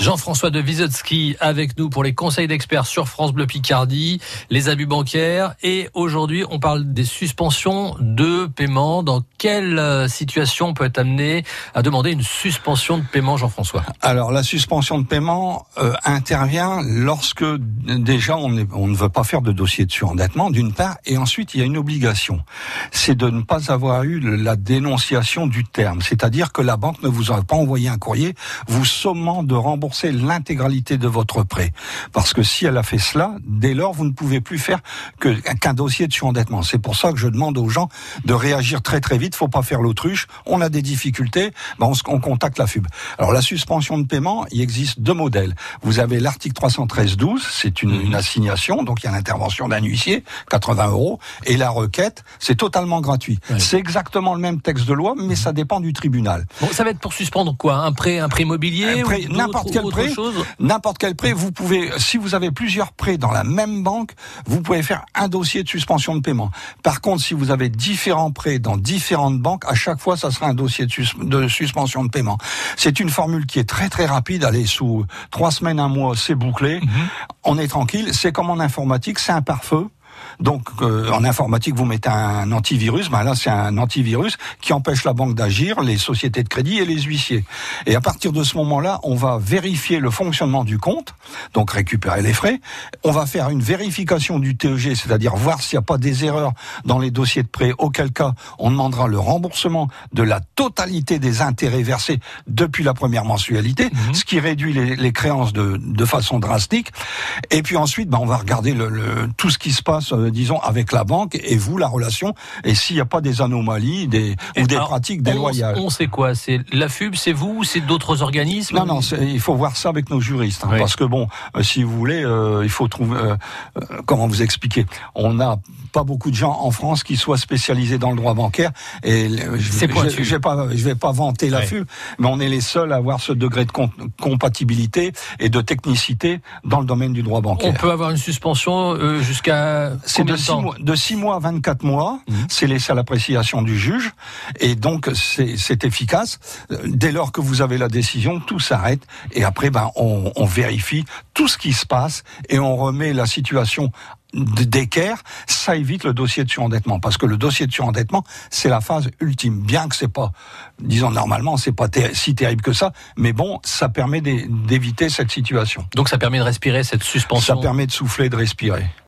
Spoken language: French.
Jean-François de Wisotzki avec nous pour les conseils d'experts sur France Bleu Picardie, les abus bancaires et aujourd'hui on parle des suspensions de paiement. Dans quelle euh, situation on peut être amené à demander une suspension de paiement, Jean-François? Alors la suspension de paiement euh, intervient lorsque déjà on, on, ne veut pas faire de dossier de surendettement d'une part et ensuite il y a une obligation, c'est de ne pas avoir eu la dénonciation du terme, c'est-à-dire que la banque ne vous a pas envoyé un courrier vous sommant de rembourser l'intégralité de votre prêt. Parce que si elle a fait cela, dès lors, vous ne pouvez plus faire qu'un dossier de surendettement. C'est pour ça que je demande aux gens de réagir très très vite. Faut pas faire l'autruche. On a des difficultés, ben on, on contacte la FUB. Alors la suspension de paiement, il existe deux modèles. Vous avez l'article 313-12, c'est une, une, assignation, donc il y a l'intervention d'un huissier, 80 euros, et la requête, c'est totalement gratuit. C'est exactement le même texte de loi, mais ça dépend du tribunal. Bon, ça va être pour suspendre quoi? Un prêt, un prêt immobilier n'importe quel prêt, n'importe quel prêt, vous pouvez, si vous avez plusieurs prêts dans la même banque, vous pouvez faire un dossier de suspension de paiement. Par contre, si vous avez différents prêts dans différentes banques, à chaque fois, ça sera un dossier de, sus de suspension de paiement. C'est une formule qui est très très rapide. Allez, sous trois semaines, un mois, c'est bouclé. Mm -hmm. On est tranquille. C'est comme en informatique, c'est un pare-feu. Donc euh, en informatique, vous mettez un antivirus, ben là c'est un antivirus qui empêche la banque d'agir, les sociétés de crédit et les huissiers. Et à partir de ce moment-là, on va vérifier le fonctionnement du compte, donc récupérer les frais. On va faire une vérification du TEG, c'est-à-dire voir s'il n'y a pas des erreurs dans les dossiers de prêt, auquel cas on demandera le remboursement de la totalité des intérêts versés depuis la première mensualité, mmh. ce qui réduit les, les créances de, de, façon drastique. Et puis ensuite, ben, on va regarder le, le, tout ce qui se passe euh, disons, avec la banque et vous, la relation, et s'il n'y a pas des anomalies des, ou des alors, pratiques déloyales. On, on sait quoi? C'est la FUB, c'est vous, c'est d'autres organismes? Non, non, il faut voir ça avec nos juristes. Hein, oui. Parce que bon, euh, si vous voulez, euh, il faut trouver... Comment vous expliquer? On n'a pas beaucoup de gens en France qui soient spécialisés dans le droit bancaire. Et je ne vais pas, je vais pas vanter la oui. FUB, mais on est les seuls à avoir ce degré de compatibilité et de technicité dans le domaine du droit bancaire. On peut avoir une suspension euh, c'est de 6 mois, de 6 mois à 24 mois, mmh. c'est laissé à l'appréciation du juge, et donc c'est efficace. Dès lors que vous avez la décision, tout s'arrête, et après, ben, on, on vérifie tout ce qui se passe, et on remet la situation d'équerre, ça évite le dossier de surendettement parce que le dossier de surendettement c'est la phase ultime. Bien que c'est pas, disons normalement c'est pas ter si terrible que ça, mais bon ça permet d'éviter cette situation. Donc ça permet de respirer cette suspension. Ça permet de souffler, de respirer.